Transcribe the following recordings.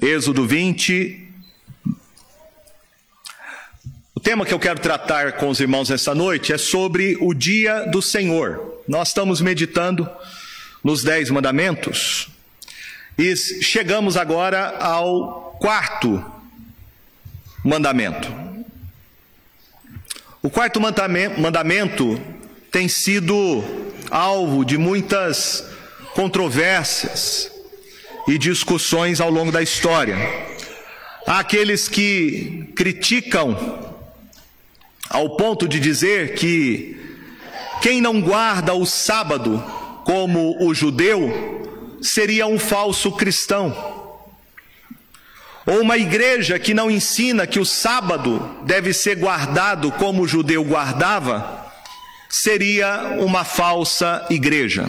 Êxodo 20. O tema que eu quero tratar com os irmãos essa noite é sobre o dia do Senhor. Nós estamos meditando nos Dez Mandamentos e chegamos agora ao quarto mandamento. O quarto mandamento tem sido alvo de muitas controvérsias e discussões ao longo da história. Há aqueles que criticam ao ponto de dizer que quem não guarda o sábado como o judeu seria um falso cristão. Ou uma igreja que não ensina que o sábado deve ser guardado como o judeu guardava, seria uma falsa igreja.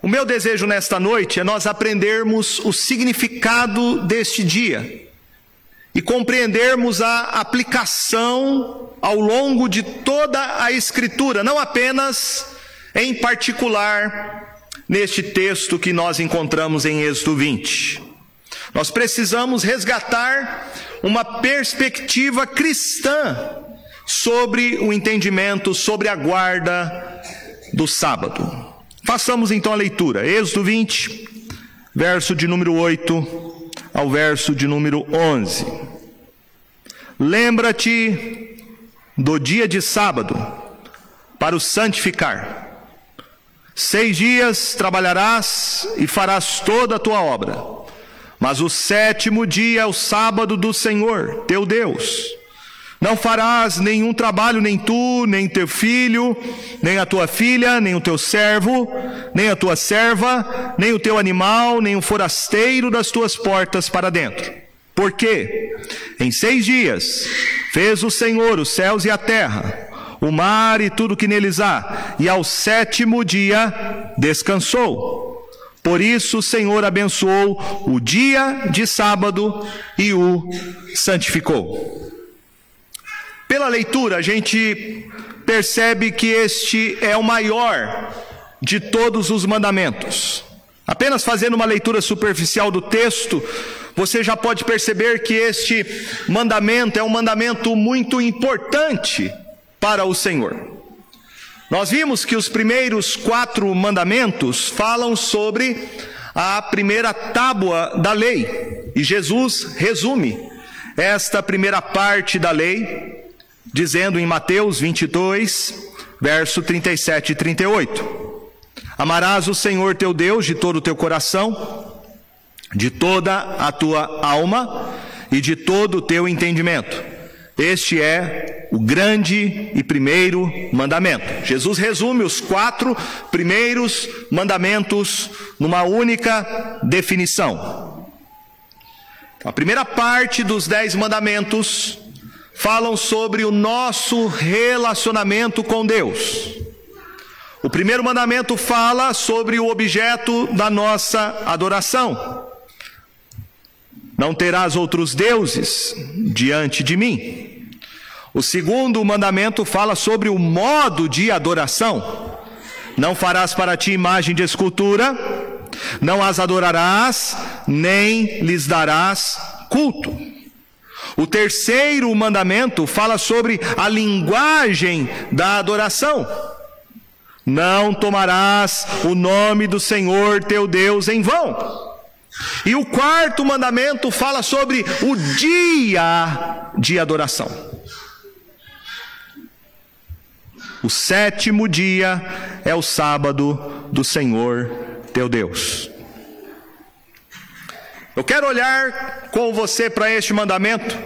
O meu desejo nesta noite é nós aprendermos o significado deste dia e compreendermos a aplicação ao longo de toda a Escritura, não apenas em particular neste texto que nós encontramos em Êxodo 20. Nós precisamos resgatar uma perspectiva cristã sobre o entendimento, sobre a guarda do sábado. Façamos então a leitura. Êxodo 20, verso de número 8 ao verso de número 11. Lembra-te do dia de sábado para o santificar. Seis dias trabalharás e farás toda a tua obra, mas o sétimo dia é o sábado do Senhor, teu Deus. Não farás nenhum trabalho, nem tu, nem teu filho, nem a tua filha, nem o teu servo, nem a tua serva, nem o teu animal, nem o forasteiro das tuas portas para dentro. Porque em seis dias fez o Senhor os céus e a terra, o mar e tudo que neles há, e ao sétimo dia descansou. Por isso o Senhor abençoou o dia de sábado e o santificou. Pela leitura, a gente percebe que este é o maior de todos os mandamentos. Apenas fazendo uma leitura superficial do texto, você já pode perceber que este mandamento é um mandamento muito importante para o Senhor. Nós vimos que os primeiros quatro mandamentos falam sobre a primeira tábua da lei, e Jesus resume esta primeira parte da lei dizendo em Mateus 22, verso 37 e 38: Amarás o Senhor teu Deus de todo o teu coração, de toda a tua alma e de todo o teu entendimento. Este é o grande e primeiro mandamento. Jesus resume os quatro primeiros mandamentos numa única definição. A primeira parte dos dez mandamentos falam sobre o nosso relacionamento com Deus. O primeiro mandamento fala sobre o objeto da nossa adoração. Não terás outros deuses diante de mim. O segundo mandamento fala sobre o modo de adoração. Não farás para ti imagem de escultura, não as adorarás, nem lhes darás culto. O terceiro mandamento fala sobre a linguagem da adoração. Não tomarás o nome do Senhor teu Deus em vão. E o quarto mandamento fala sobre o dia de adoração. O sétimo dia é o sábado do Senhor teu Deus. Eu quero olhar com você para este mandamento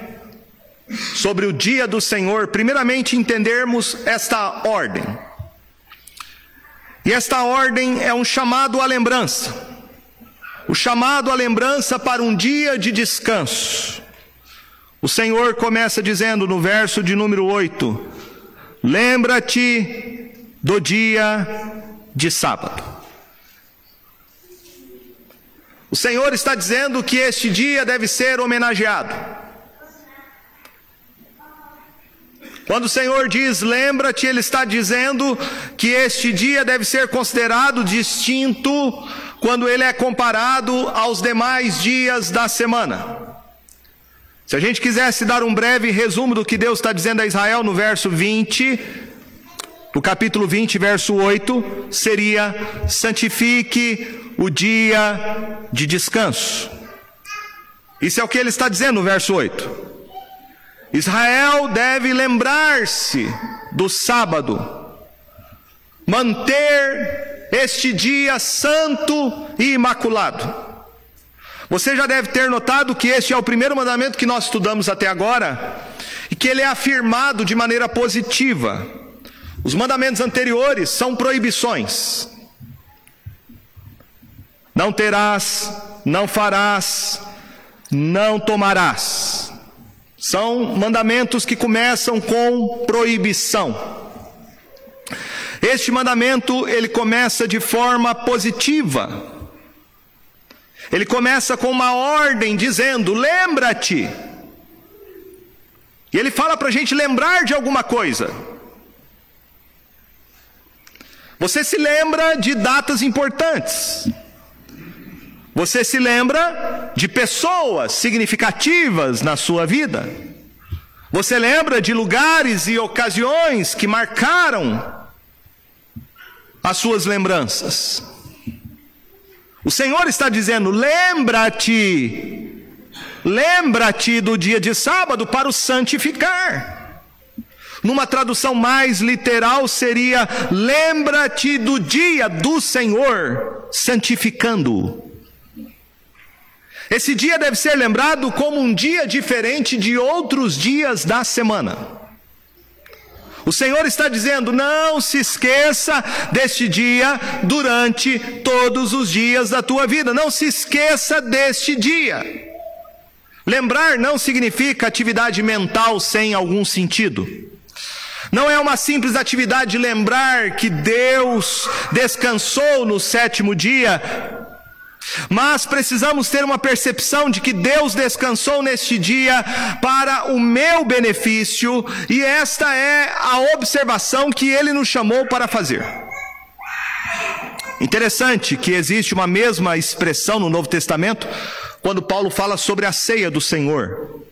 sobre o dia do Senhor, primeiramente entendermos esta ordem. E esta ordem é um chamado à lembrança. O chamado à lembrança para um dia de descanso. O Senhor começa dizendo no verso de número 8: Lembra-te do dia de sábado. O Senhor está dizendo que este dia deve ser homenageado. Quando o Senhor diz lembra-te, Ele está dizendo que este dia deve ser considerado distinto quando ele é comparado aos demais dias da semana. Se a gente quisesse dar um breve resumo do que Deus está dizendo a Israel no verso 20, no capítulo 20, verso 8, seria: santifique o dia de descanso. Isso é o que ele está dizendo no verso 8. Israel deve lembrar-se do sábado, manter este dia santo e imaculado. Você já deve ter notado que este é o primeiro mandamento que nós estudamos até agora e que ele é afirmado de maneira positiva. Os mandamentos anteriores são proibições. Não terás, não farás, não tomarás. São mandamentos que começam com proibição. Este mandamento, ele começa de forma positiva. Ele começa com uma ordem dizendo: lembra-te. E ele fala para a gente lembrar de alguma coisa. Você se lembra de datas importantes. Você se lembra de pessoas significativas na sua vida. Você lembra de lugares e ocasiões que marcaram as suas lembranças. O Senhor está dizendo: lembra-te, lembra-te do dia de sábado para o santificar. Numa tradução mais literal seria: lembra-te do dia do Senhor, santificando-o. Esse dia deve ser lembrado como um dia diferente de outros dias da semana. O Senhor está dizendo: não se esqueça deste dia durante todos os dias da tua vida. Não se esqueça deste dia. Lembrar não significa atividade mental sem algum sentido. Não é uma simples atividade de lembrar que Deus descansou no sétimo dia mas precisamos ter uma percepção de que Deus descansou neste dia para o meu benefício, e esta é a observação que ele nos chamou para fazer. Interessante que existe uma mesma expressão no Novo Testamento quando Paulo fala sobre a ceia do Senhor.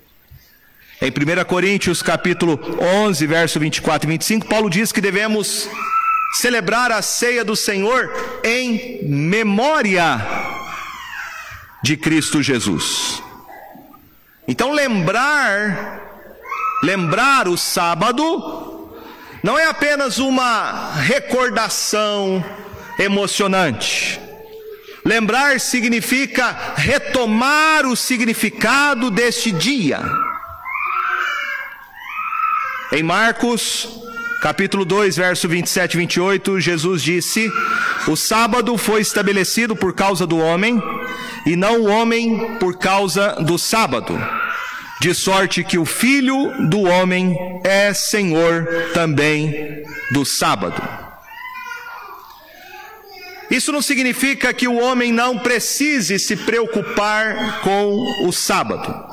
Em 1 Coríntios capítulo 11, verso 24 e 25, Paulo diz que devemos celebrar a ceia do Senhor em memória de Cristo Jesus. Então lembrar, lembrar o sábado, não é apenas uma recordação emocionante. Lembrar significa retomar o significado deste dia. Em Marcos capítulo 2, verso 27 e 28, Jesus disse: O sábado foi estabelecido por causa do homem, e não o homem por causa do sábado. De sorte que o filho do homem é senhor também do sábado. Isso não significa que o homem não precise se preocupar com o sábado.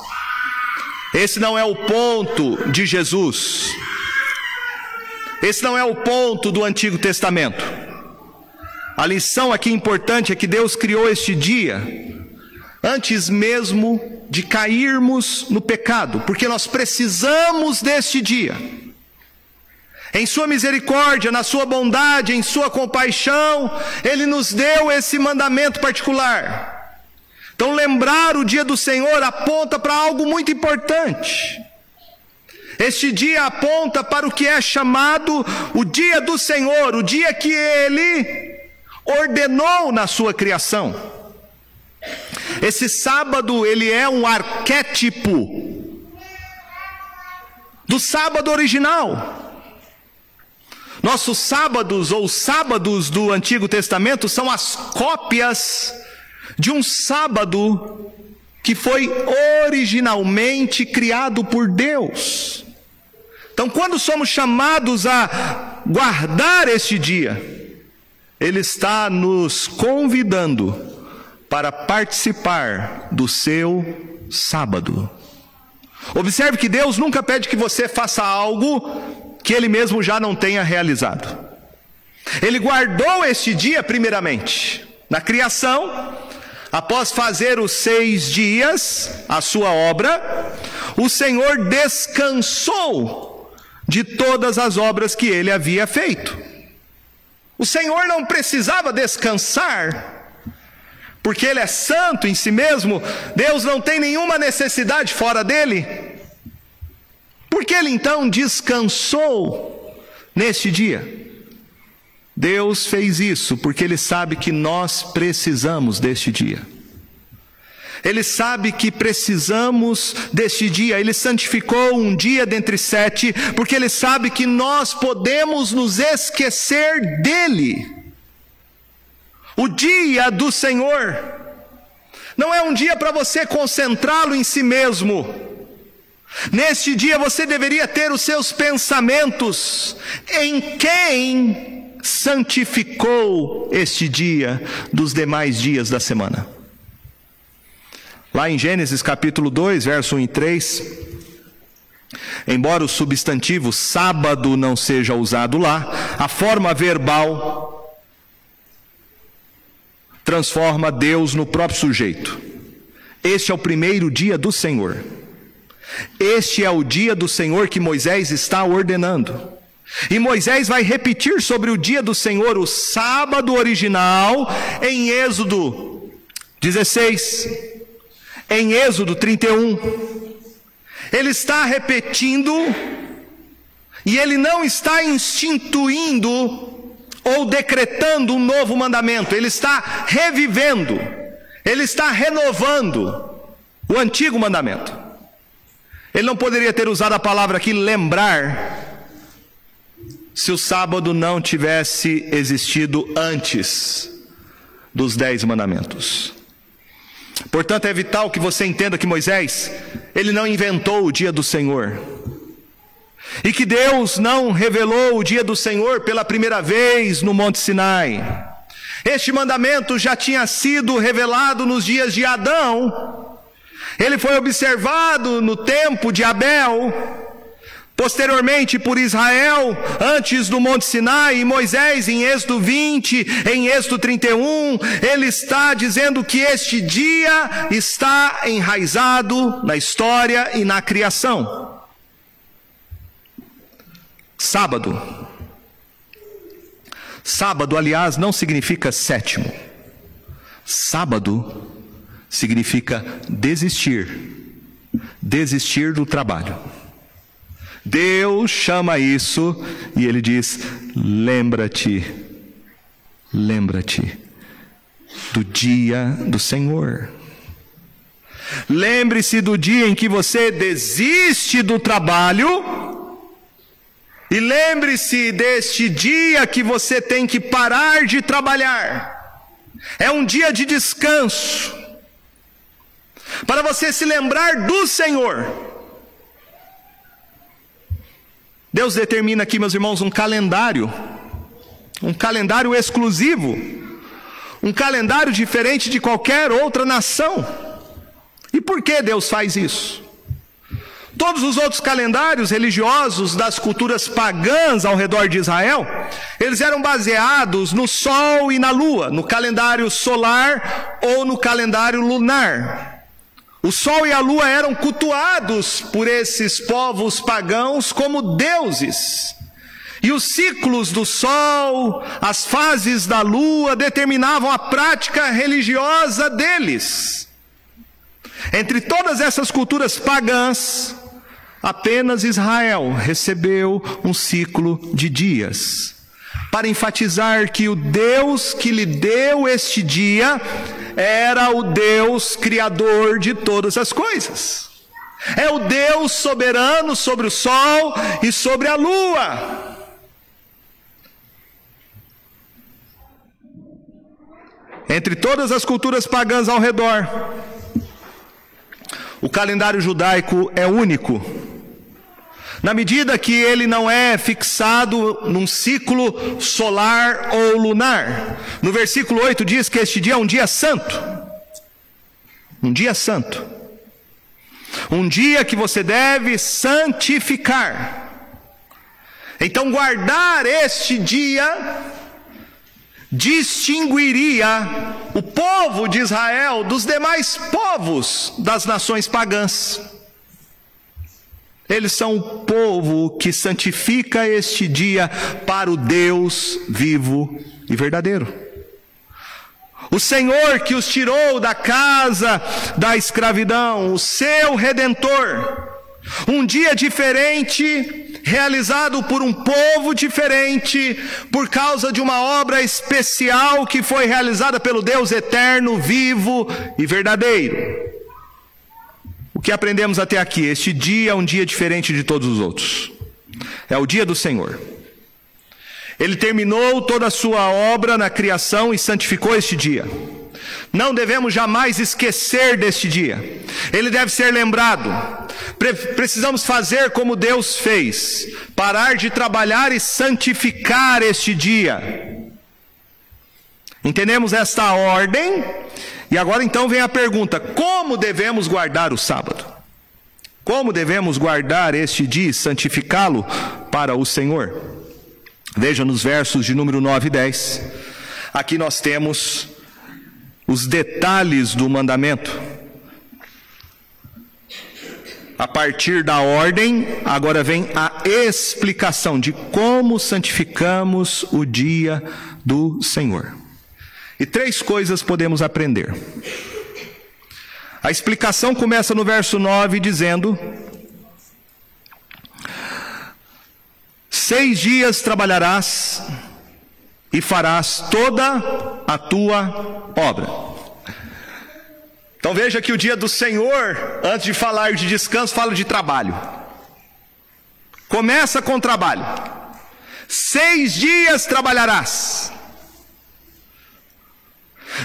Esse não é o ponto de Jesus. Esse não é o ponto do Antigo Testamento. A lição aqui importante é que Deus criou este dia antes mesmo de cairmos no pecado, porque nós precisamos deste dia. Em Sua misericórdia, na Sua bondade, em Sua compaixão, Ele nos deu esse mandamento particular. Então, lembrar o dia do Senhor aponta para algo muito importante. Este dia aponta para o que é chamado o dia do Senhor, o dia que Ele ordenou na sua criação. Esse sábado, ele é um arquétipo do sábado original. Nossos sábados ou sábados do Antigo Testamento são as cópias de um sábado que foi originalmente criado por Deus. Então, quando somos chamados a guardar este dia, Ele está nos convidando para participar do seu sábado. Observe que Deus nunca pede que você faça algo que Ele mesmo já não tenha realizado. Ele guardou este dia primeiramente. Na criação, após fazer os seis dias, a sua obra, o Senhor descansou de todas as obras que ele havia feito. O Senhor não precisava descansar, porque Ele é santo em si mesmo, Deus não tem nenhuma necessidade fora dele. Porque Ele então descansou neste dia? Deus fez isso porque Ele sabe que nós precisamos deste dia. Ele sabe que precisamos deste dia. Ele santificou um dia dentre sete, porque Ele sabe que nós podemos nos esquecer dEle. O dia do Senhor não é um dia para você concentrá-lo em si mesmo. Neste dia você deveria ter os seus pensamentos em quem santificou este dia dos demais dias da semana. Lá em Gênesis capítulo 2, verso 1 e 3, embora o substantivo sábado não seja usado lá, a forma verbal transforma Deus no próprio sujeito. Este é o primeiro dia do Senhor. Este é o dia do Senhor que Moisés está ordenando. E Moisés vai repetir sobre o dia do Senhor, o sábado original, em Êxodo 16, em Êxodo 31. Ele está repetindo, e ele não está instituindo ou decretando um novo mandamento, ele está revivendo, ele está renovando o antigo mandamento. Ele não poderia ter usado a palavra aqui lembrar, se o sábado não tivesse existido antes dos dez mandamentos. Portanto, é vital que você entenda que Moisés, ele não inventou o dia do Senhor. E que Deus não revelou o dia do Senhor pela primeira vez no Monte Sinai. Este mandamento já tinha sido revelado nos dias de Adão. Ele foi observado no tempo de Abel Posteriormente por Israel, antes do Monte Sinai, Moisés em Êxodo 20, em Êxodo 31, ele está dizendo que este dia está enraizado na história e na criação. Sábado. Sábado, aliás, não significa sétimo. Sábado significa desistir. Desistir do trabalho. Deus chama isso e ele diz: lembra-te, lembra-te do dia do Senhor. Lembre-se do dia em que você desiste do trabalho, e lembre-se deste dia que você tem que parar de trabalhar. É um dia de descanso, para você se lembrar do Senhor. Deus determina aqui, meus irmãos, um calendário, um calendário exclusivo, um calendário diferente de qualquer outra nação. E por que Deus faz isso? Todos os outros calendários religiosos das culturas pagãs ao redor de Israel, eles eram baseados no sol e na lua, no calendário solar ou no calendário lunar. O sol e a lua eram cultuados por esses povos pagãos como deuses. E os ciclos do sol, as fases da lua determinavam a prática religiosa deles. Entre todas essas culturas pagãs, apenas Israel recebeu um ciclo de dias, para enfatizar que o Deus que lhe deu este dia era o Deus criador de todas as coisas. É o Deus soberano sobre o sol e sobre a lua. Entre todas as culturas pagãs ao redor, o calendário judaico é único. Na medida que ele não é fixado num ciclo solar ou lunar. No versículo 8 diz que este dia é um dia santo. Um dia santo. Um dia que você deve santificar. Então, guardar este dia distinguiria o povo de Israel dos demais povos das nações pagãs. Eles são o povo que santifica este dia para o Deus vivo e verdadeiro. O Senhor que os tirou da casa da escravidão, o seu redentor. Um dia diferente, realizado por um povo diferente, por causa de uma obra especial que foi realizada pelo Deus eterno, vivo e verdadeiro. Que aprendemos até aqui? Este dia é um dia diferente de todos os outros. É o dia do Senhor. Ele terminou toda a sua obra na criação e santificou este dia. Não devemos jamais esquecer deste dia. Ele deve ser lembrado. Pre precisamos fazer como Deus fez: parar de trabalhar e santificar este dia. Entendemos esta ordem e agora então vem a pergunta: como devemos guardar o sábado? Como devemos guardar este dia e santificá-lo para o Senhor? Veja nos versos de número 9 e 10. Aqui nós temos os detalhes do mandamento. A partir da ordem, agora vem a explicação de como santificamos o dia do Senhor. E três coisas podemos aprender. A explicação começa no verso 9 dizendo: Seis dias trabalharás e farás toda a tua obra. Então veja que o dia do Senhor, antes de falar de descanso, fala de trabalho. Começa com trabalho. Seis dias trabalharás.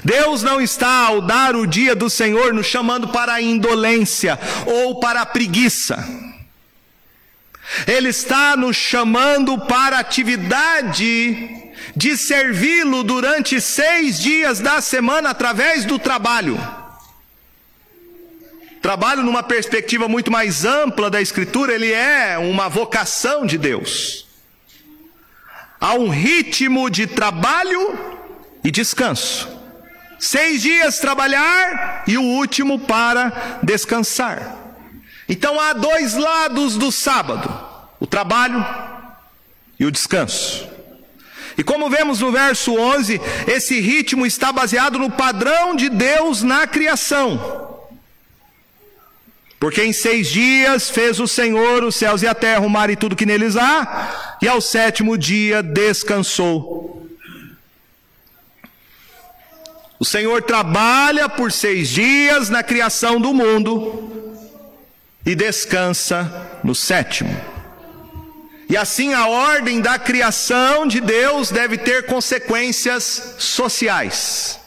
Deus não está, ao dar o dia do Senhor, nos chamando para a indolência ou para a preguiça. Ele está nos chamando para atividade de servi-lo durante seis dias da semana através do trabalho. Trabalho, numa perspectiva muito mais ampla da Escritura, ele é uma vocação de Deus. Há um ritmo de trabalho e descanso. Seis dias trabalhar e o último para descansar. Então há dois lados do sábado: o trabalho e o descanso. E como vemos no verso 11, esse ritmo está baseado no padrão de Deus na criação. Porque em seis dias fez o Senhor os céus e a terra, o mar e tudo que neles há, e ao sétimo dia descansou. O Senhor trabalha por seis dias na criação do mundo e descansa no sétimo. E assim a ordem da criação de Deus deve ter consequências sociais.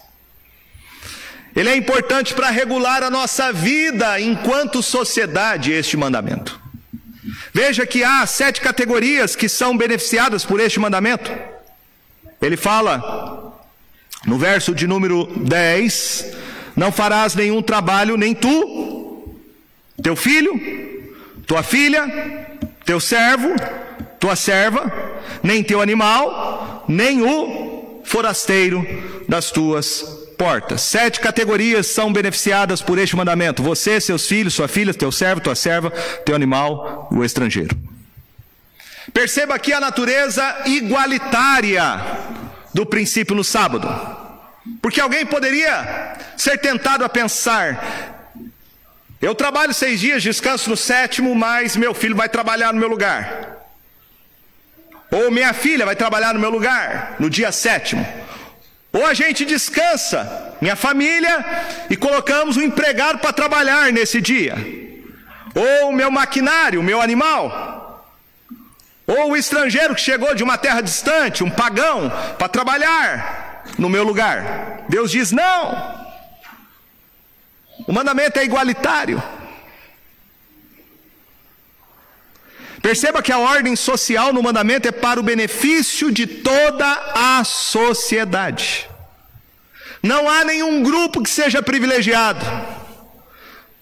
Ele é importante para regular a nossa vida enquanto sociedade, este mandamento. Veja que há sete categorias que são beneficiadas por este mandamento. Ele fala no verso de número 10, não farás nenhum trabalho, nem tu, teu filho, tua filha, teu servo, tua serva, nem teu animal, nem o forasteiro das tuas portas. Sete categorias são beneficiadas por este mandamento: você, seus filhos, sua filha, teu servo, tua serva, teu animal, o estrangeiro. Perceba aqui a natureza igualitária do princípio no sábado. Porque alguém poderia ser tentado a pensar: eu trabalho seis dias, descanso no sétimo, mas meu filho vai trabalhar no meu lugar. Ou minha filha vai trabalhar no meu lugar no dia sétimo. Ou a gente descansa, minha família, e colocamos um empregado para trabalhar nesse dia. Ou o meu maquinário, o meu animal. Ou o estrangeiro que chegou de uma terra distante, um pagão, para trabalhar no meu lugar. Deus diz: não. O mandamento é igualitário. Perceba que a ordem social no mandamento é para o benefício de toda a sociedade. Não há nenhum grupo que seja privilegiado.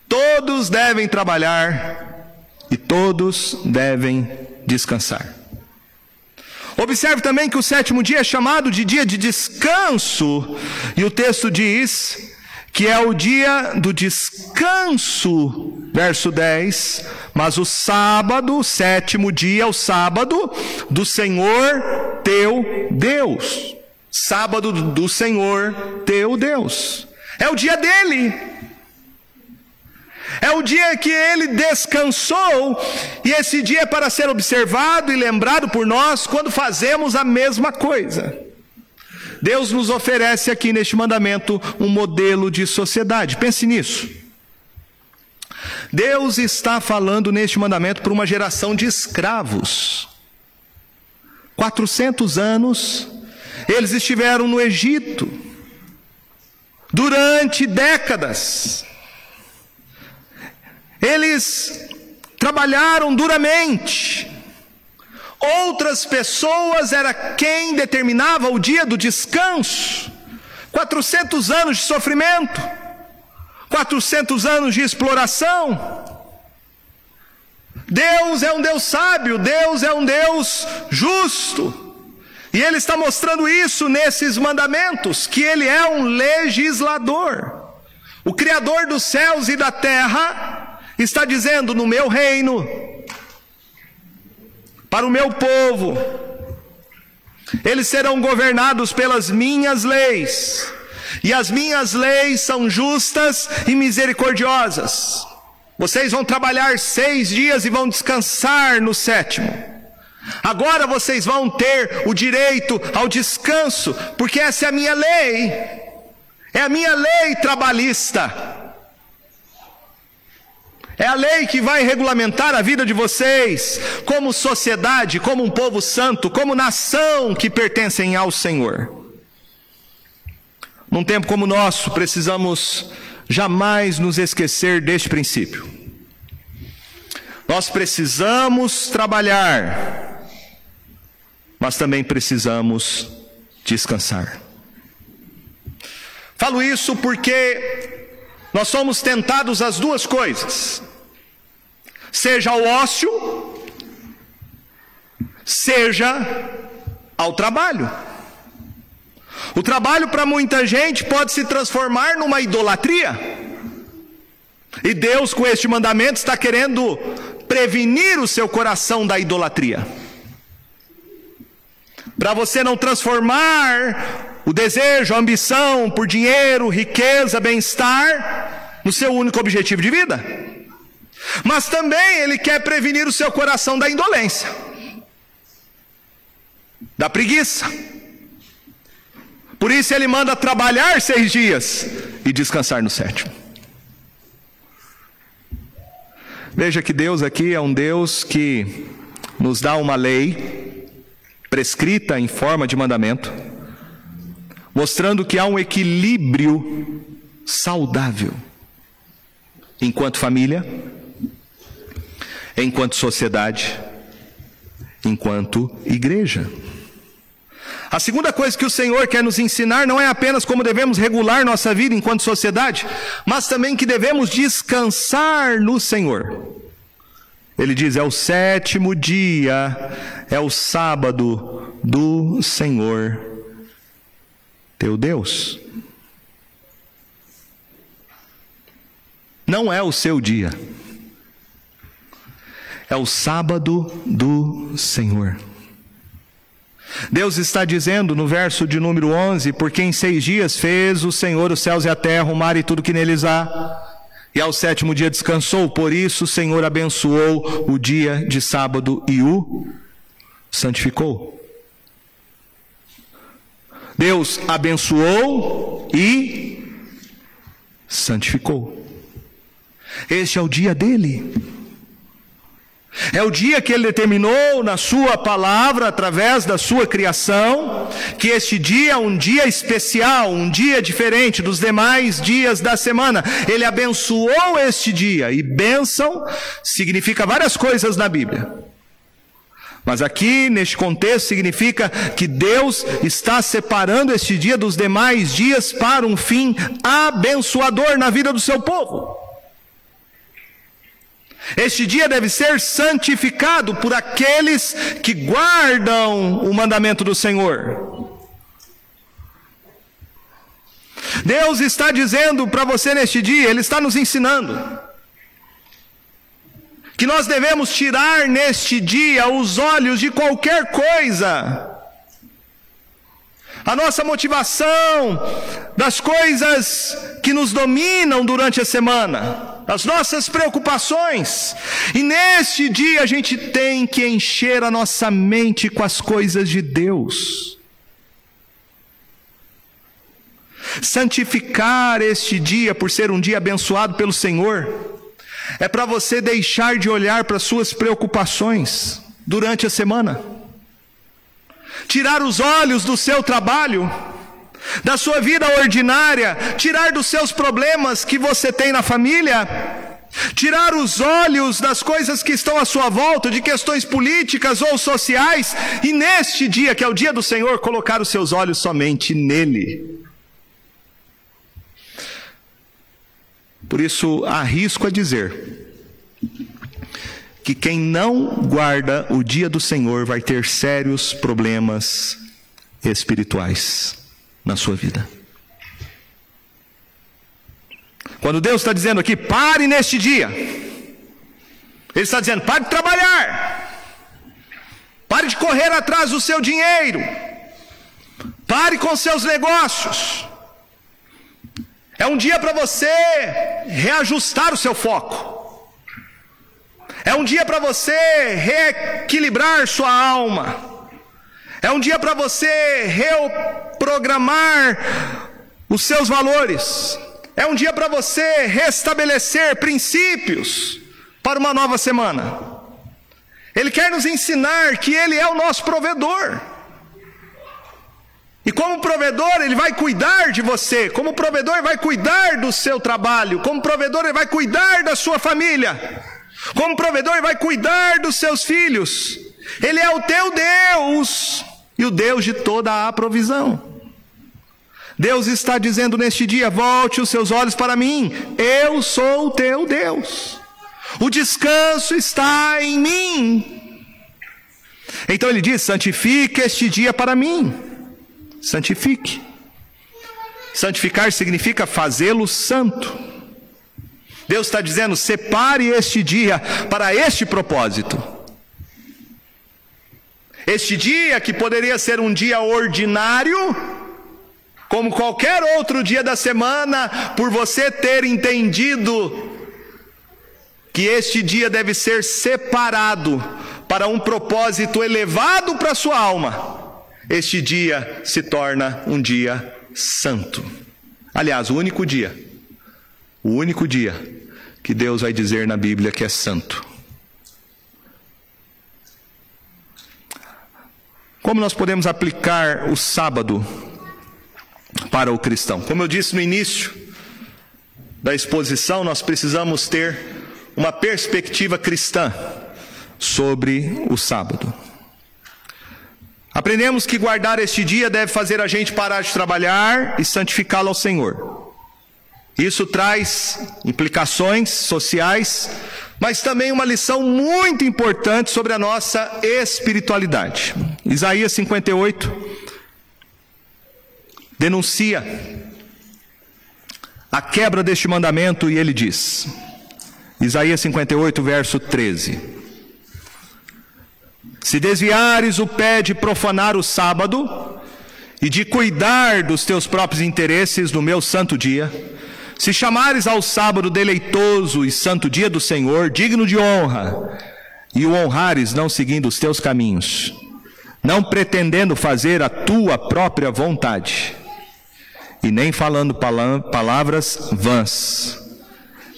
Todos devem trabalhar e todos devem descansar. Observe também que o sétimo dia é chamado de dia de descanso, e o texto diz que é o dia do descanso, verso 10. Mas o sábado, o sétimo dia, é o sábado do Senhor teu Deus. Sábado do Senhor teu Deus. É o dia dele. É o dia que ele descansou, e esse dia é para ser observado e lembrado por nós quando fazemos a mesma coisa. Deus nos oferece aqui neste mandamento um modelo de sociedade. Pense nisso. Deus está falando neste mandamento para uma geração de escravos. 400 anos, eles estiveram no Egito durante décadas. Eles trabalharam duramente, Outras pessoas era quem determinava o dia do descanso. 400 anos de sofrimento, 400 anos de exploração. Deus é um Deus sábio, Deus é um Deus justo. E Ele está mostrando isso nesses mandamentos, que Ele é um legislador. O Criador dos céus e da terra está dizendo: no meu reino, para o meu povo. Eles serão governados pelas minhas leis, e as minhas leis são justas e misericordiosas. Vocês vão trabalhar seis dias e vão descansar no sétimo. Agora vocês vão ter o direito ao descanso, porque essa é a minha lei, é a minha lei trabalhista. É a lei que vai regulamentar a vida de vocês, como sociedade, como um povo santo, como nação que pertencem ao Senhor. Num tempo como o nosso, precisamos jamais nos esquecer deste princípio. Nós precisamos trabalhar, mas também precisamos descansar. Falo isso porque nós somos tentados às duas coisas: seja ao ócio, seja ao trabalho. O trabalho para muita gente pode se transformar numa idolatria. E Deus, com este mandamento, está querendo prevenir o seu coração da idolatria. Para você não transformar o desejo, a ambição por dinheiro, riqueza, bem-estar, no seu único objetivo de vida. Mas também ele quer prevenir o seu coração da indolência, da preguiça. Por isso ele manda trabalhar seis dias e descansar no sétimo. Veja que Deus aqui é um Deus que nos dá uma lei prescrita em forma de mandamento mostrando que há um equilíbrio saudável enquanto família, enquanto sociedade, enquanto igreja. A segunda coisa que o Senhor quer nos ensinar não é apenas como devemos regular nossa vida enquanto sociedade, mas também que devemos descansar no Senhor. Ele diz: é o sétimo dia, é o sábado do Senhor teu Deus. Não é o seu dia, é o sábado do Senhor. Deus está dizendo no verso de número 11: Porque em seis dias fez o Senhor os céus e a terra, o mar e tudo que neles há, e ao sétimo dia descansou, por isso o Senhor abençoou o dia de sábado e o santificou. Deus abençoou e santificou. Este é o dia dele. É o dia que ele determinou na sua palavra, através da sua criação, que este dia é um dia especial, um dia diferente dos demais dias da semana. Ele abençoou este dia, e bênção significa várias coisas na Bíblia. Mas aqui, neste contexto, significa que Deus está separando este dia dos demais dias para um fim abençoador na vida do seu povo. Este dia deve ser santificado por aqueles que guardam o mandamento do Senhor. Deus está dizendo para você neste dia, Ele está nos ensinando, que nós devemos tirar neste dia os olhos de qualquer coisa, a nossa motivação das coisas que nos dominam durante a semana, as nossas preocupações, e neste dia a gente tem que encher a nossa mente com as coisas de Deus. Santificar este dia por ser um dia abençoado pelo Senhor, é para você deixar de olhar para suas preocupações durante a semana, tirar os olhos do seu trabalho, da sua vida ordinária, tirar dos seus problemas que você tem na família, tirar os olhos das coisas que estão à sua volta, de questões políticas ou sociais, e neste dia, que é o dia do Senhor, colocar os seus olhos somente nele. Por isso, arrisco a dizer que quem não guarda o dia do Senhor vai ter sérios problemas espirituais na sua vida. Quando Deus está dizendo aqui, pare neste dia, Ele está dizendo, pare de trabalhar, pare de correr atrás do seu dinheiro, pare com seus negócios, é um dia para você reajustar o seu foco. É um dia para você reequilibrar sua alma. É um dia para você reprogramar os seus valores. É um dia para você restabelecer princípios para uma nova semana. Ele quer nos ensinar que Ele é o nosso provedor. E como provedor, ele vai cuidar de você. Como provedor, ele vai cuidar do seu trabalho. Como provedor, ele vai cuidar da sua família. Como provedor, ele vai cuidar dos seus filhos. Ele é o teu Deus e o Deus de toda a provisão. Deus está dizendo neste dia: volte os seus olhos para mim, eu sou o teu Deus. O descanso está em mim. Então ele diz: santifique este dia para mim santifique. Santificar significa fazê-lo santo. Deus está dizendo: separe este dia para este propósito. Este dia, que poderia ser um dia ordinário, como qualquer outro dia da semana, por você ter entendido que este dia deve ser separado para um propósito elevado para a sua alma este dia se torna um dia santo. Aliás, o único dia, o único dia que Deus vai dizer na Bíblia que é santo. Como nós podemos aplicar o sábado para o cristão? Como eu disse no início da exposição, nós precisamos ter uma perspectiva cristã sobre o sábado. Aprendemos que guardar este dia deve fazer a gente parar de trabalhar e santificá-lo ao Senhor. Isso traz implicações sociais, mas também uma lição muito importante sobre a nossa espiritualidade. Isaías 58 denuncia a quebra deste mandamento e ele diz: Isaías 58, verso 13. Se desviares o pé de profanar o sábado e de cuidar dos teus próprios interesses no meu santo dia, se chamares ao sábado deleitoso e santo dia do Senhor, digno de honra, e o honrares não seguindo os teus caminhos, não pretendendo fazer a tua própria vontade, e nem falando palavras vãs,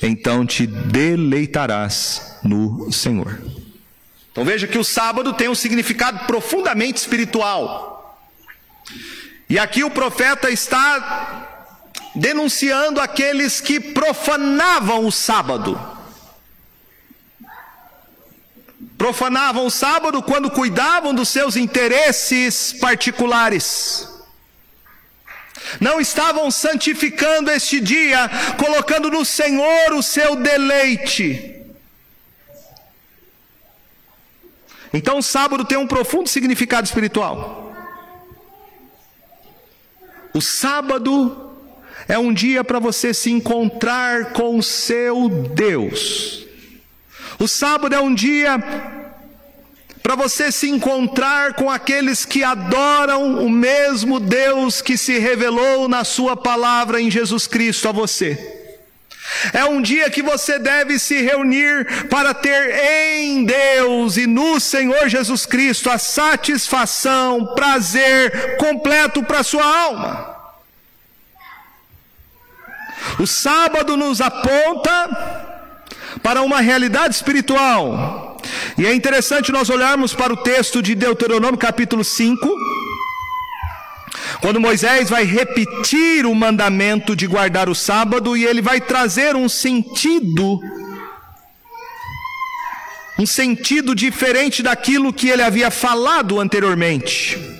então te deleitarás no Senhor. Então veja que o sábado tem um significado profundamente espiritual. E aqui o profeta está denunciando aqueles que profanavam o sábado. Profanavam o sábado quando cuidavam dos seus interesses particulares. Não estavam santificando este dia, colocando no Senhor o seu deleite Então, o sábado tem um profundo significado espiritual. O sábado é um dia para você se encontrar com o seu Deus. O sábado é um dia para você se encontrar com aqueles que adoram o mesmo Deus que se revelou na Sua palavra em Jesus Cristo a você. É um dia que você deve se reunir para ter em Deus e no Senhor Jesus Cristo a satisfação, prazer completo para sua alma. O sábado nos aponta para uma realidade espiritual. E é interessante nós olharmos para o texto de Deuteronômio capítulo 5 quando Moisés vai repetir o mandamento de guardar o sábado e ele vai trazer um sentido, um sentido diferente daquilo que ele havia falado anteriormente.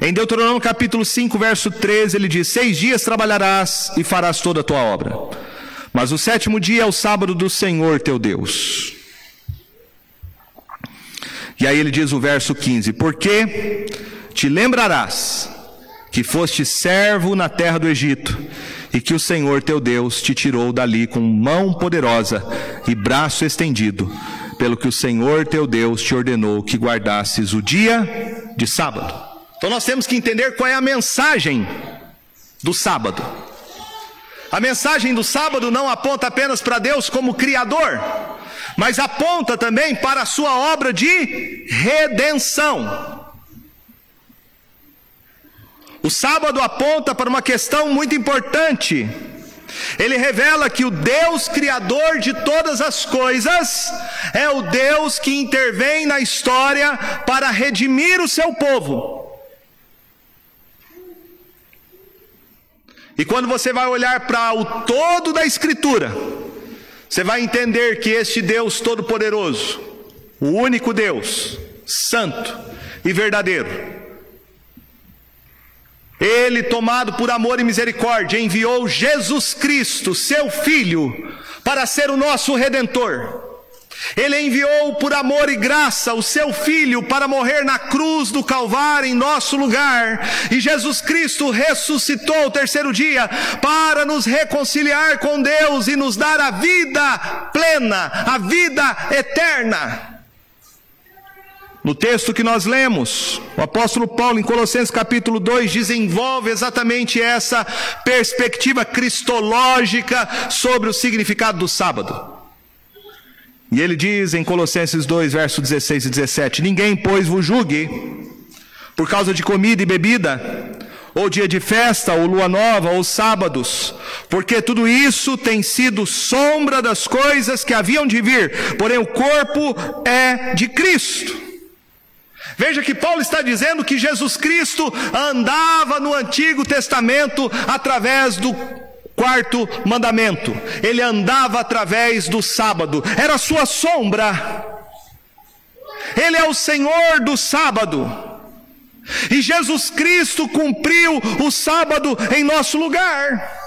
Em Deuteronômio capítulo 5, verso 13, ele diz: Seis dias trabalharás e farás toda a tua obra, mas o sétimo dia é o sábado do Senhor teu Deus. E aí ele diz o verso 15: Porque te lembrarás que foste servo na terra do Egito, e que o Senhor teu Deus te tirou dali com mão poderosa e braço estendido, pelo que o Senhor teu Deus te ordenou que guardasses o dia de sábado. Então nós temos que entender qual é a mensagem do sábado. A mensagem do sábado não aponta apenas para Deus como Criador, mas aponta também para a sua obra de redenção. O sábado aponta para uma questão muito importante. Ele revela que o Deus Criador de todas as coisas é o Deus que intervém na história para redimir o seu povo. E quando você vai olhar para o todo da Escritura, você vai entender que este Deus Todo-Poderoso, o único Deus, santo e verdadeiro, ele, tomado por amor e misericórdia, enviou Jesus Cristo, seu Filho, para ser o nosso redentor. Ele enviou por amor e graça o seu Filho para morrer na cruz do Calvário em nosso lugar. E Jesus Cristo ressuscitou o terceiro dia para nos reconciliar com Deus e nos dar a vida plena, a vida eterna. No texto que nós lemos, o apóstolo Paulo, em Colossenses capítulo 2, desenvolve exatamente essa perspectiva cristológica sobre o significado do sábado. E ele diz em Colossenses 2, versos 16 e 17: Ninguém, pois, vos julgue por causa de comida e bebida, ou dia de festa, ou lua nova, ou sábados, porque tudo isso tem sido sombra das coisas que haviam de vir, porém o corpo é de Cristo. Veja que Paulo está dizendo que Jesus Cristo andava no Antigo Testamento através do quarto mandamento. Ele andava através do sábado, era sua sombra. Ele é o Senhor do sábado. E Jesus Cristo cumpriu o sábado em nosso lugar.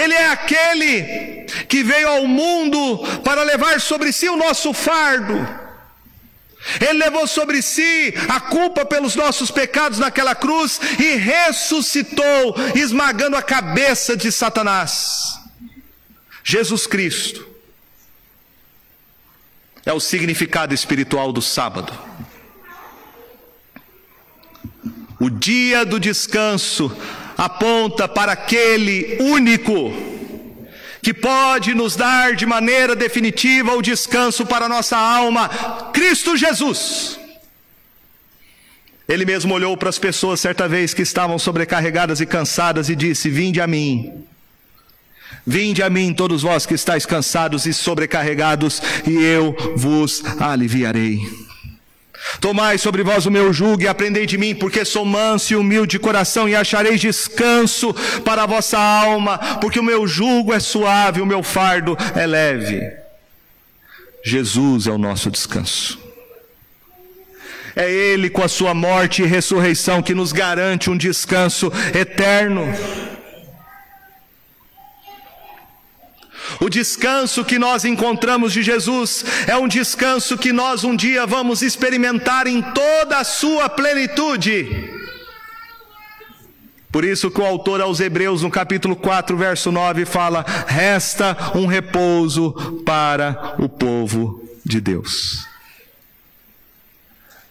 Ele é aquele que veio ao mundo para levar sobre si o nosso fardo ele levou sobre si a culpa pelos nossos pecados naquela cruz e ressuscitou, esmagando a cabeça de Satanás. Jesus Cristo é o significado espiritual do sábado. O dia do descanso aponta para aquele único que pode nos dar de maneira definitiva o descanso para a nossa alma, Cristo Jesus. Ele mesmo olhou para as pessoas certa vez que estavam sobrecarregadas e cansadas e disse: Vinde a mim. Vinde a mim, todos vós que estáis cansados e sobrecarregados, e eu vos aliviarei. Tomai sobre vós o meu jugo e aprendei de mim, porque sou manso e humilde de coração, e achareis descanso para a vossa alma, porque o meu jugo é suave, o meu fardo é leve. Jesus é o nosso descanso. É Ele, com a sua morte e ressurreição, que nos garante um descanso eterno. O descanso que nós encontramos de Jesus é um descanso que nós um dia vamos experimentar em toda a sua plenitude. Por isso que o autor aos Hebreus, no capítulo 4, verso 9, fala: resta um repouso para o povo de Deus.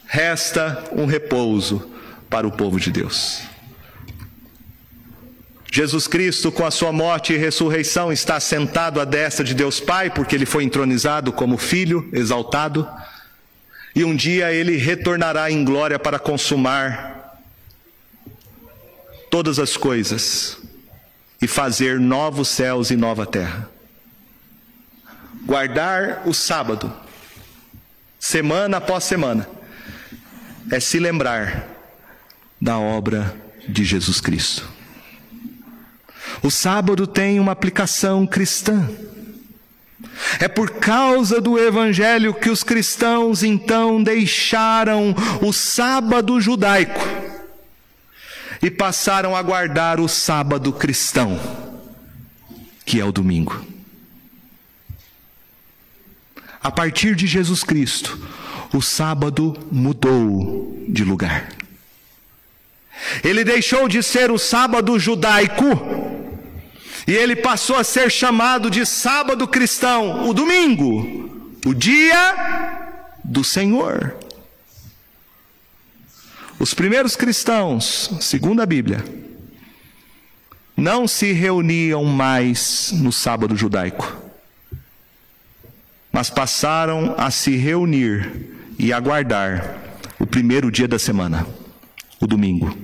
Resta um repouso para o povo de Deus. Jesus Cristo, com a sua morte e ressurreição, está sentado à destra de Deus Pai, porque ele foi entronizado como filho exaltado, e um dia ele retornará em glória para consumar todas as coisas e fazer novos céus e nova terra. Guardar o sábado, semana após semana, é se lembrar da obra de Jesus Cristo. O sábado tem uma aplicação cristã. É por causa do evangelho que os cristãos então deixaram o sábado judaico e passaram a guardar o sábado cristão, que é o domingo. A partir de Jesus Cristo, o sábado mudou de lugar. Ele deixou de ser o sábado judaico e ele passou a ser chamado de sábado cristão, o domingo, o dia do Senhor. Os primeiros cristãos, segundo a Bíblia, não se reuniam mais no sábado judaico, mas passaram a se reunir e aguardar o primeiro dia da semana, o domingo.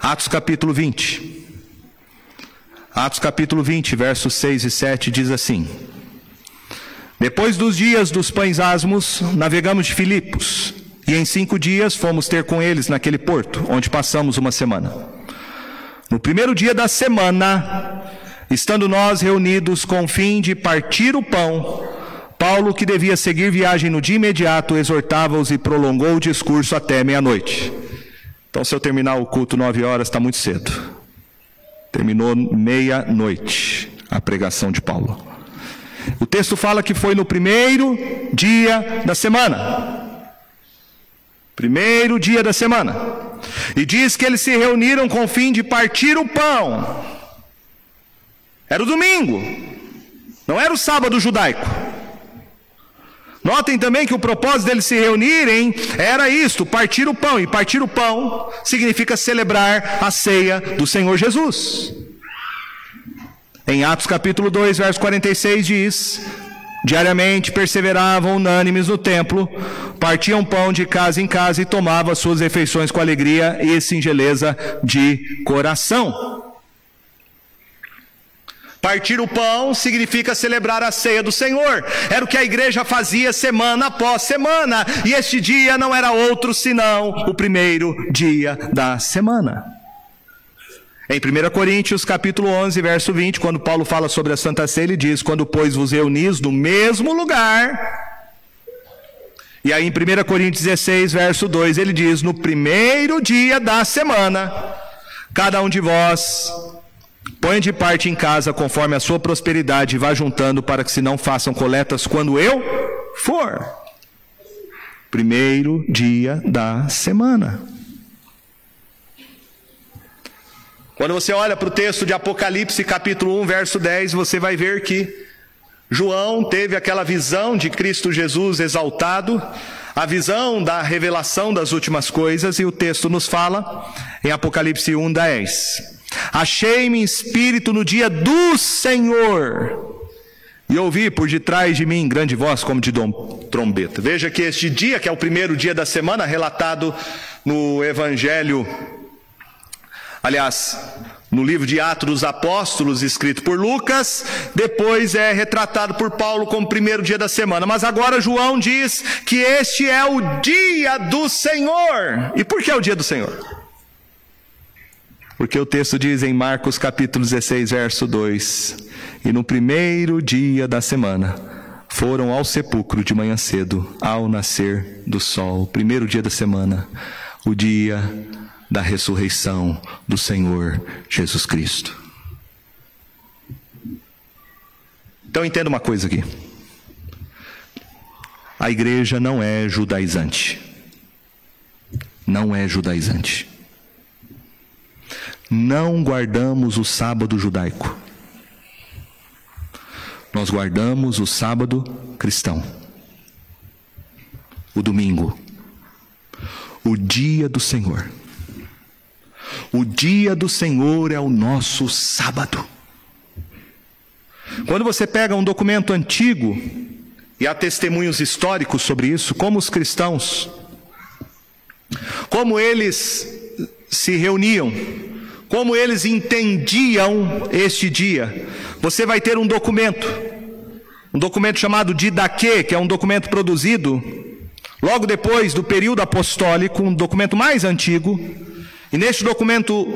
Atos capítulo 20. Atos capítulo 20, versos 6 e 7 diz assim: Depois dos dias dos pães asmos, navegamos de Filipos, e em cinco dias fomos ter com eles naquele porto, onde passamos uma semana. No primeiro dia da semana, estando nós reunidos com o fim de partir o pão, Paulo, que devia seguir viagem no dia imediato, exortava-os e prolongou o discurso até meia-noite. Então, se eu terminar o culto nove horas, está muito cedo. Terminou meia-noite a pregação de Paulo. O texto fala que foi no primeiro dia da semana. Primeiro dia da semana. E diz que eles se reuniram com o fim de partir o pão. Era o domingo, não era o sábado judaico. Notem também que o propósito deles se reunirem era isto: partir o pão. E partir o pão significa celebrar a ceia do Senhor Jesus. Em Atos capítulo 2, verso 46 diz: Diariamente perseveravam unânimes no templo, partiam pão de casa em casa e tomavam suas refeições com alegria e singeleza de coração. Partir o pão significa celebrar a ceia do Senhor. Era o que a igreja fazia semana após semana. E este dia não era outro senão o primeiro dia da semana. Em 1 Coríntios capítulo 11, verso 20, quando Paulo fala sobre a Santa Ceia, ele diz: Quando, pois, vos reunis no mesmo lugar. E aí em 1 Coríntios 16, verso 2, ele diz: No primeiro dia da semana, cada um de vós Põe de parte em casa conforme a sua prosperidade e vá juntando para que se não façam coletas quando eu for. Primeiro dia da semana. Quando você olha para o texto de Apocalipse, capítulo 1, verso 10, você vai ver que João teve aquela visão de Cristo Jesus exaltado, a visão da revelação das últimas coisas, e o texto nos fala em Apocalipse 1, 10. Achei-me espírito no dia do Senhor. E ouvi por detrás de mim grande voz como de trombeta. Veja que este dia, que é o primeiro dia da semana, relatado no Evangelho, aliás, no livro de Atos dos Apóstolos, escrito por Lucas, depois é retratado por Paulo como primeiro dia da semana. Mas agora João diz que este é o dia do Senhor. E por que é o dia do Senhor? Porque o texto diz em Marcos capítulo 16, verso 2: E no primeiro dia da semana foram ao sepulcro de manhã cedo, ao nascer do sol. Primeiro dia da semana, o dia da ressurreição do Senhor Jesus Cristo. Então entenda uma coisa aqui. A igreja não é judaizante. Não é judaizante. Não guardamos o sábado judaico. Nós guardamos o sábado cristão. O domingo. O dia do Senhor. O dia do Senhor é o nosso sábado. Quando você pega um documento antigo, e há testemunhos históricos sobre isso, como os cristãos, como eles se reuniam, como eles entendiam este dia. Você vai ter um documento, um documento chamado Didaquê, que é um documento produzido logo depois do período apostólico, um documento mais antigo. E neste documento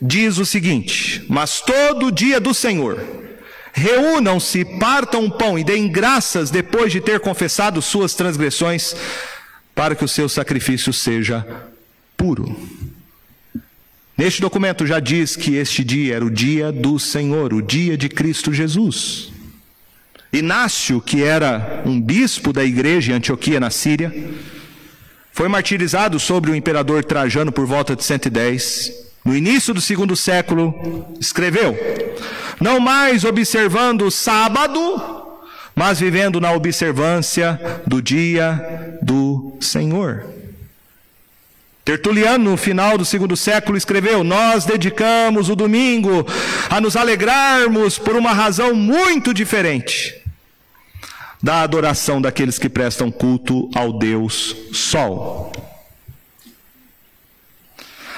diz o seguinte: Mas todo dia do Senhor, reúnam-se, partam o pão e deem graças depois de ter confessado suas transgressões, para que o seu sacrifício seja puro. Neste documento já diz que este dia era o dia do Senhor, o dia de Cristo Jesus. Inácio, que era um bispo da igreja em Antioquia, na Síria, foi martirizado sobre o imperador Trajano por volta de 110. No início do segundo século, escreveu: Não mais observando o sábado, mas vivendo na observância do dia do Senhor. Tertuliano, no final do segundo século, escreveu: Nós dedicamos o domingo a nos alegrarmos por uma razão muito diferente da adoração daqueles que prestam culto ao Deus Sol.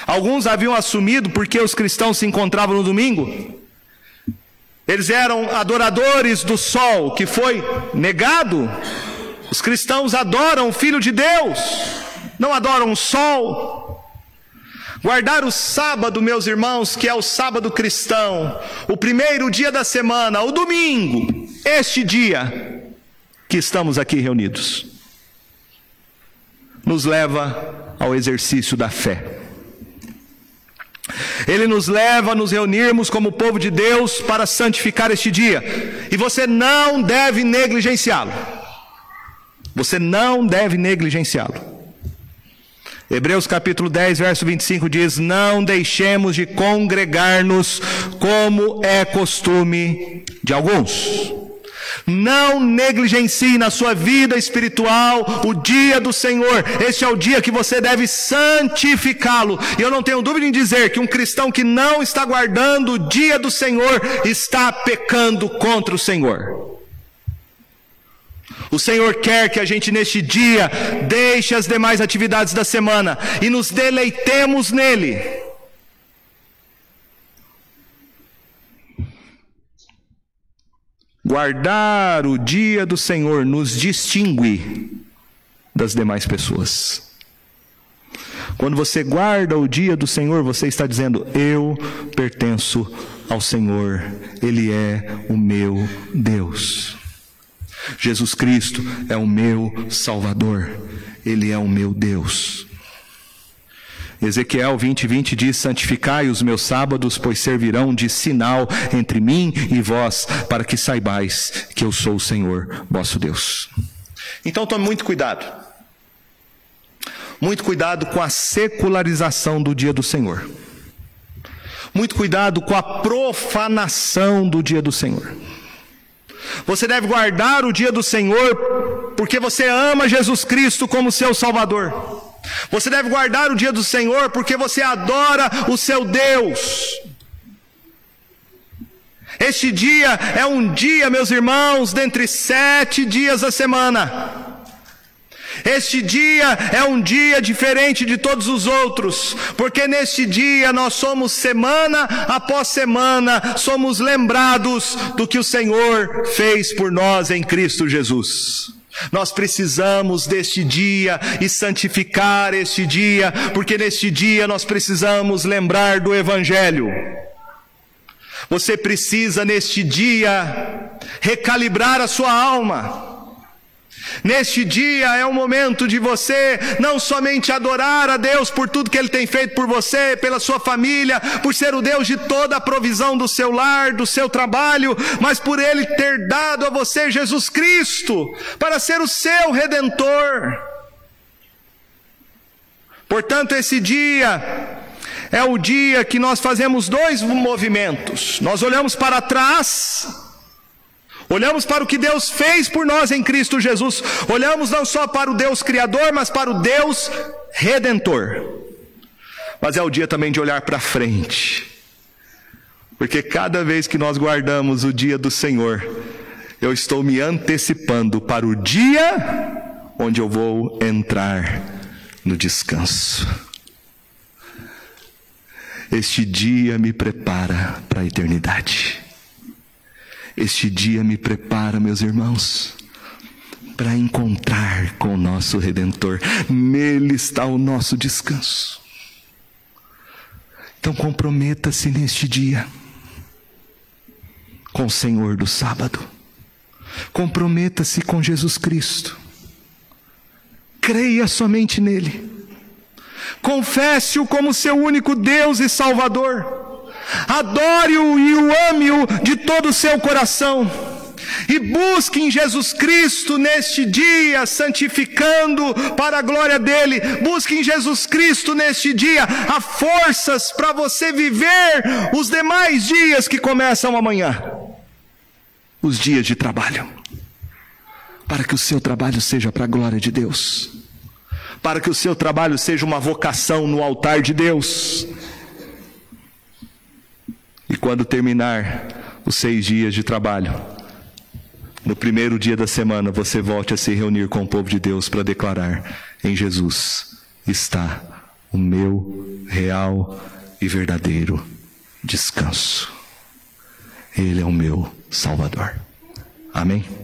Alguns haviam assumido porque os cristãos se encontravam no domingo. Eles eram adoradores do sol, que foi negado. Os cristãos adoram o Filho de Deus não adoram o sol. Guardar o sábado, meus irmãos, que é o sábado cristão, o primeiro dia da semana, o domingo, este dia que estamos aqui reunidos, nos leva ao exercício da fé. Ele nos leva a nos reunirmos como povo de Deus para santificar este dia, e você não deve negligenciá-lo. Você não deve negligenciá-lo. Hebreus capítulo 10, verso 25 diz: Não deixemos de congregar-nos como é costume de alguns. Não negligencie na sua vida espiritual o dia do Senhor. Este é o dia que você deve santificá-lo. E eu não tenho dúvida em dizer que um cristão que não está guardando o dia do Senhor está pecando contra o Senhor. O Senhor quer que a gente neste dia deixe as demais atividades da semana e nos deleitemos nele. Guardar o dia do Senhor nos distingue das demais pessoas. Quando você guarda o dia do Senhor, você está dizendo: Eu pertenço ao Senhor, Ele é o meu Deus. Jesus Cristo é o meu Salvador, Ele é o meu Deus. Ezequiel 20, 20 diz: Santificai os meus sábados, pois servirão de sinal entre mim e vós, para que saibais que eu sou o Senhor, vosso Deus. Então tome muito cuidado. Muito cuidado com a secularização do dia do Senhor. Muito cuidado com a profanação do dia do Senhor. Você deve guardar o dia do Senhor, porque você ama Jesus Cristo como seu Salvador. Você deve guardar o dia do Senhor, porque você adora o seu Deus. Este dia é um dia, meus irmãos, dentre sete dias da semana. Este dia é um dia diferente de todos os outros, porque neste dia nós somos semana após semana, somos lembrados do que o Senhor fez por nós em Cristo Jesus. Nós precisamos deste dia e santificar este dia, porque neste dia nós precisamos lembrar do Evangelho. Você precisa neste dia recalibrar a sua alma Neste dia é o momento de você não somente adorar a Deus por tudo que Ele tem feito por você, pela sua família, por ser o Deus de toda a provisão do seu lar, do seu trabalho, mas por Ele ter dado a você Jesus Cristo para ser o seu redentor. Portanto, esse dia é o dia que nós fazemos dois movimentos. Nós olhamos para trás Olhamos para o que Deus fez por nós em Cristo Jesus. Olhamos não só para o Deus Criador, mas para o Deus Redentor. Mas é o dia também de olhar para frente. Porque cada vez que nós guardamos o dia do Senhor, eu estou me antecipando para o dia onde eu vou entrar no descanso. Este dia me prepara para a eternidade. Este dia me prepara, meus irmãos, para encontrar com o nosso Redentor. Nele está o nosso descanso. Então comprometa-se neste dia com o Senhor do sábado. Comprometa-se com Jesus Cristo. Creia somente nele. Confesse-o como seu único Deus e Salvador. Adore-o e o ame-o de todo o seu coração. E busque em Jesus Cristo neste dia, santificando para a glória dele. Busque em Jesus Cristo neste dia a forças para você viver os demais dias que começam amanhã. Os dias de trabalho. Para que o seu trabalho seja para a glória de Deus. Para que o seu trabalho seja uma vocação no altar de Deus e quando terminar os seis dias de trabalho, no primeiro dia da semana, você volte a se reunir com o povo de Deus para declarar: em Jesus está o meu real e verdadeiro descanso. Ele é o meu Salvador. Amém?